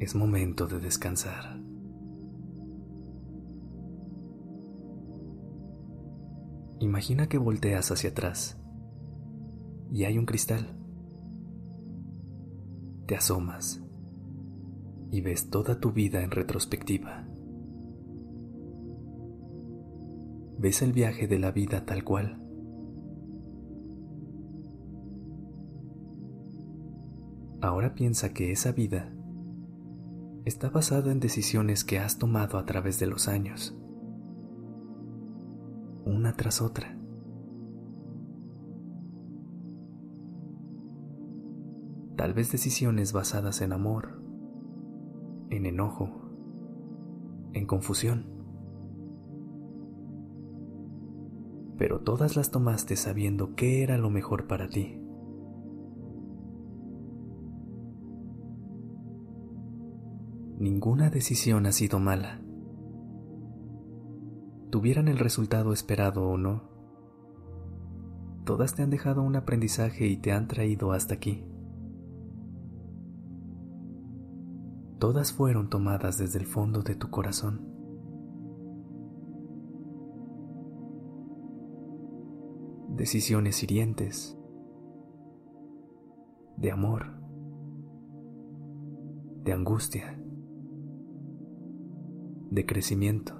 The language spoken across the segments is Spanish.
Es momento de descansar. Imagina que volteas hacia atrás y hay un cristal. Te asomas y ves toda tu vida en retrospectiva. Ves el viaje de la vida tal cual. Ahora piensa que esa vida está basada en decisiones que has tomado a través de los años, una tras otra. Tal vez decisiones basadas en amor, en enojo, en confusión. Pero todas las tomaste sabiendo qué era lo mejor para ti. Ninguna decisión ha sido mala. Tuvieran el resultado esperado o no, todas te han dejado un aprendizaje y te han traído hasta aquí. Todas fueron tomadas desde el fondo de tu corazón. Decisiones hirientes, de amor, de angustia de crecimiento,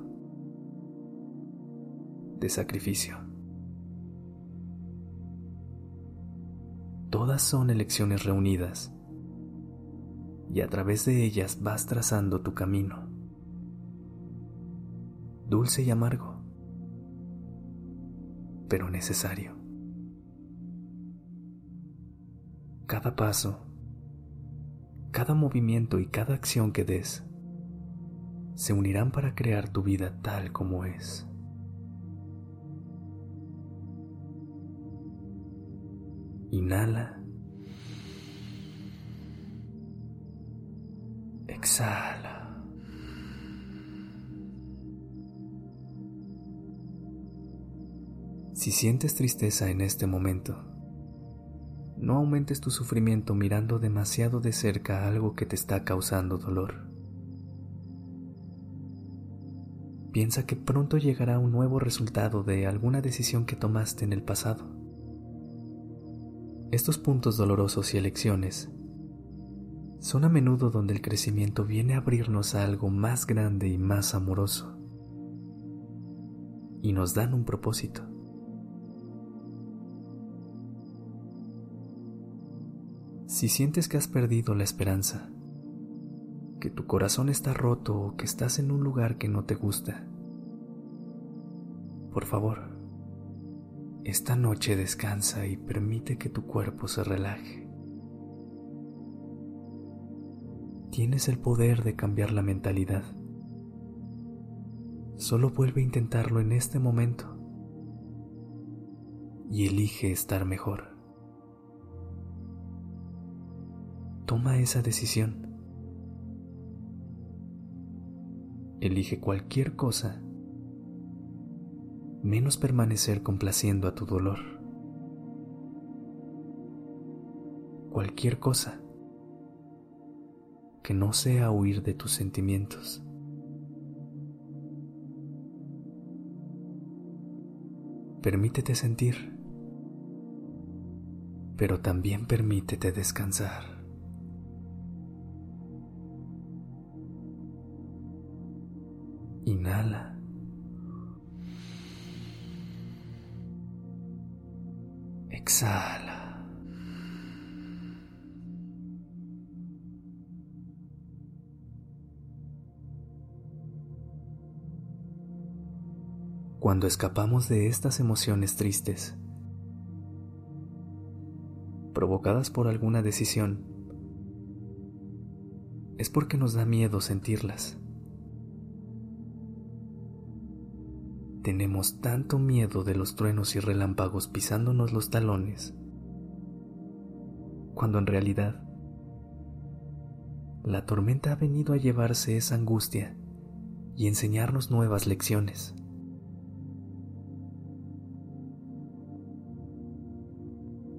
de sacrificio. Todas son elecciones reunidas y a través de ellas vas trazando tu camino, dulce y amargo, pero necesario. Cada paso, cada movimiento y cada acción que des se unirán para crear tu vida tal como es. Inhala. Exhala. Si sientes tristeza en este momento, no aumentes tu sufrimiento mirando demasiado de cerca algo que te está causando dolor. Piensa que pronto llegará un nuevo resultado de alguna decisión que tomaste en el pasado. Estos puntos dolorosos y elecciones son a menudo donde el crecimiento viene a abrirnos a algo más grande y más amoroso y nos dan un propósito. Si sientes que has perdido la esperanza, que tu corazón está roto o que estás en un lugar que no te gusta. Por favor, esta noche descansa y permite que tu cuerpo se relaje. Tienes el poder de cambiar la mentalidad. Solo vuelve a intentarlo en este momento y elige estar mejor. Toma esa decisión. Elige cualquier cosa, menos permanecer complaciendo a tu dolor. Cualquier cosa que no sea huir de tus sentimientos. Permítete sentir, pero también permítete descansar. Inhala. Exhala. Cuando escapamos de estas emociones tristes, provocadas por alguna decisión, es porque nos da miedo sentirlas. Tenemos tanto miedo de los truenos y relámpagos pisándonos los talones, cuando en realidad la tormenta ha venido a llevarse esa angustia y enseñarnos nuevas lecciones.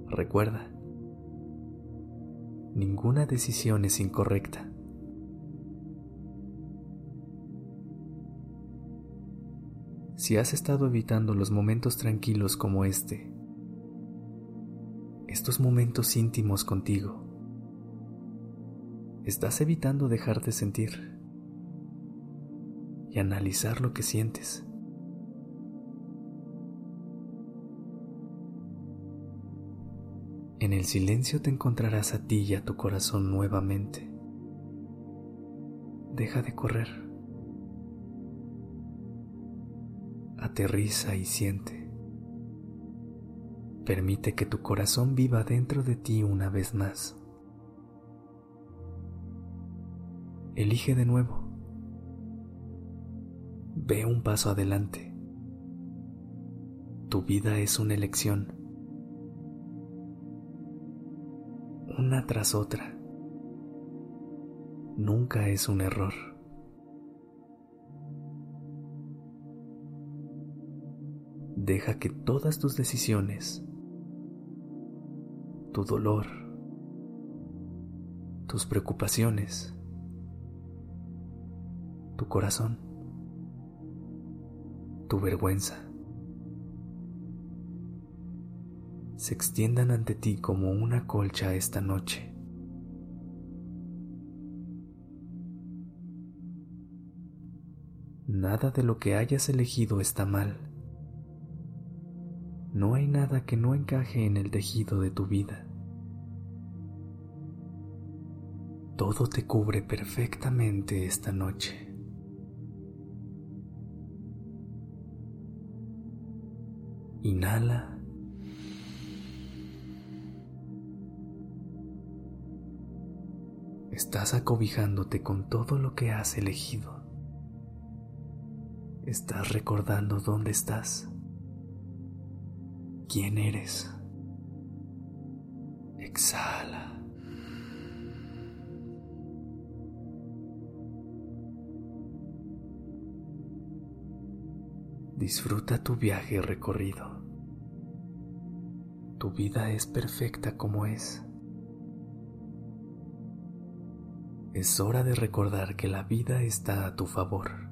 Recuerda, ninguna decisión es incorrecta. Si has estado evitando los momentos tranquilos como este, estos momentos íntimos contigo, estás evitando dejarte sentir y analizar lo que sientes. En el silencio te encontrarás a ti y a tu corazón nuevamente. Deja de correr. Aterriza y siente. Permite que tu corazón viva dentro de ti una vez más. Elige de nuevo. Ve un paso adelante. Tu vida es una elección. Una tras otra. Nunca es un error. Deja que todas tus decisiones, tu dolor, tus preocupaciones, tu corazón, tu vergüenza se extiendan ante ti como una colcha esta noche. Nada de lo que hayas elegido está mal. No hay nada que no encaje en el tejido de tu vida. Todo te cubre perfectamente esta noche. Inhala. Estás acobijándote con todo lo que has elegido. Estás recordando dónde estás, quién eres. Exhala. Disfruta tu viaje recorrido. Tu vida es perfecta como es. Es hora de recordar que la vida está a tu favor.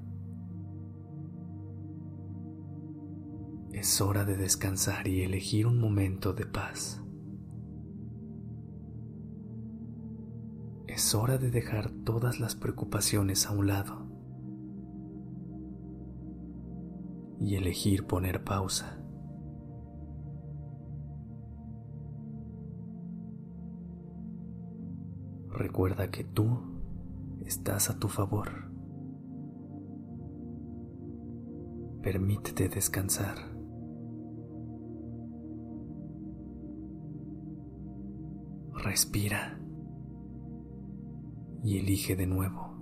Es hora de descansar y elegir un momento de paz. Es hora de dejar todas las preocupaciones a un lado y elegir poner pausa. Recuerda que tú estás a tu favor. Permítete descansar. Respira y elige de nuevo.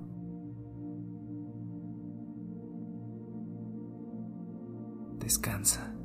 descansa.